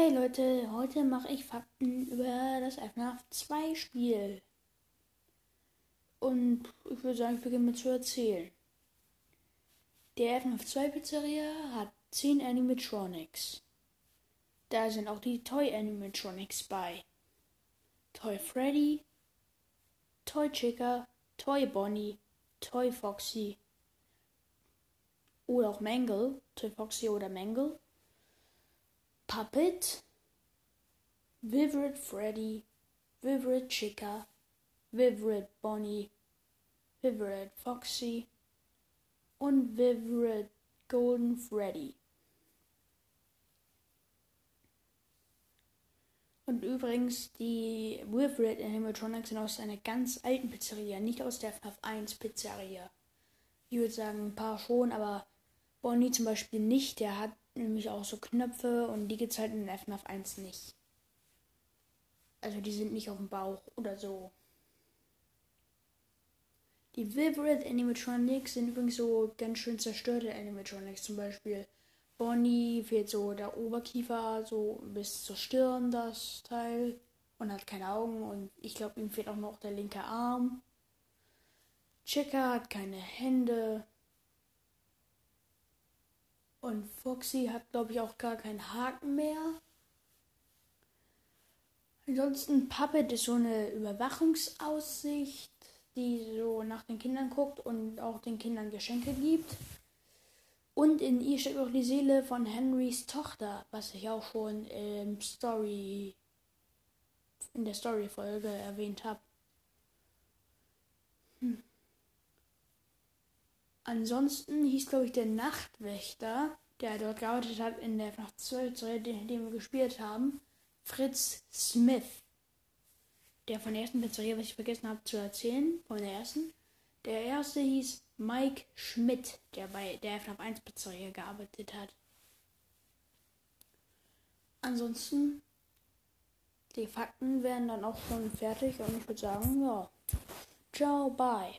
Hey Leute, heute mache ich Fakten über das FNAF 2 Spiel. Und ich würde sagen, ich beginne mit zu erzählen. Der FNAF 2 Pizzeria hat 10 Animatronics. Da sind auch die Toy Animatronics bei. Toy Freddy, Toy Chica, Toy Bonnie, Toy Foxy oder auch Mangle, Toy Foxy oder Mangle Puppet, Vivid Freddy, Vivid Chica, Vivid Bonnie, Vivid Foxy und Vivid Golden Freddy. Und übrigens, die Vivid Animatronics sind aus einer ganz alten Pizzeria, nicht aus der FNAF 1 Pizzeria. Ich würde sagen, ein paar schon, aber Bonnie zum Beispiel nicht. Der hat nämlich auch so Knöpfe und die gibt es halt in FNAF 1 nicht. Also die sind nicht auf dem Bauch oder so. Die Vivid Animatronics sind übrigens so ganz schön zerstörte Animatronics. Zum Beispiel Bonnie fehlt so der Oberkiefer so bis zur Stirn das Teil und hat keine Augen und ich glaube ihm fehlt auch noch der linke Arm. Chica hat keine Hände. Und Foxy hat, glaube ich, auch gar keinen Haken mehr. Ansonsten Puppet ist so eine Überwachungsaussicht, die so nach den Kindern guckt und auch den Kindern Geschenke gibt. Und in ihr steckt auch die Seele von Henrys Tochter, was ich auch schon im Story, in der Story-Folge erwähnt habe. Hm. Ansonsten hieß, glaube ich, der Nachtwächter, der dort gearbeitet hat in der FNAF 12, den, den wir gespielt haben, Fritz Smith. Der von der ersten Pizzeria, was ich vergessen habe zu erzählen, von der ersten. Der erste hieß Mike Schmidt, der bei der FNAF 1 Pizzeria gearbeitet hat. Ansonsten, die Fakten werden dann auch schon fertig und ich würde sagen, ja, ciao, bye.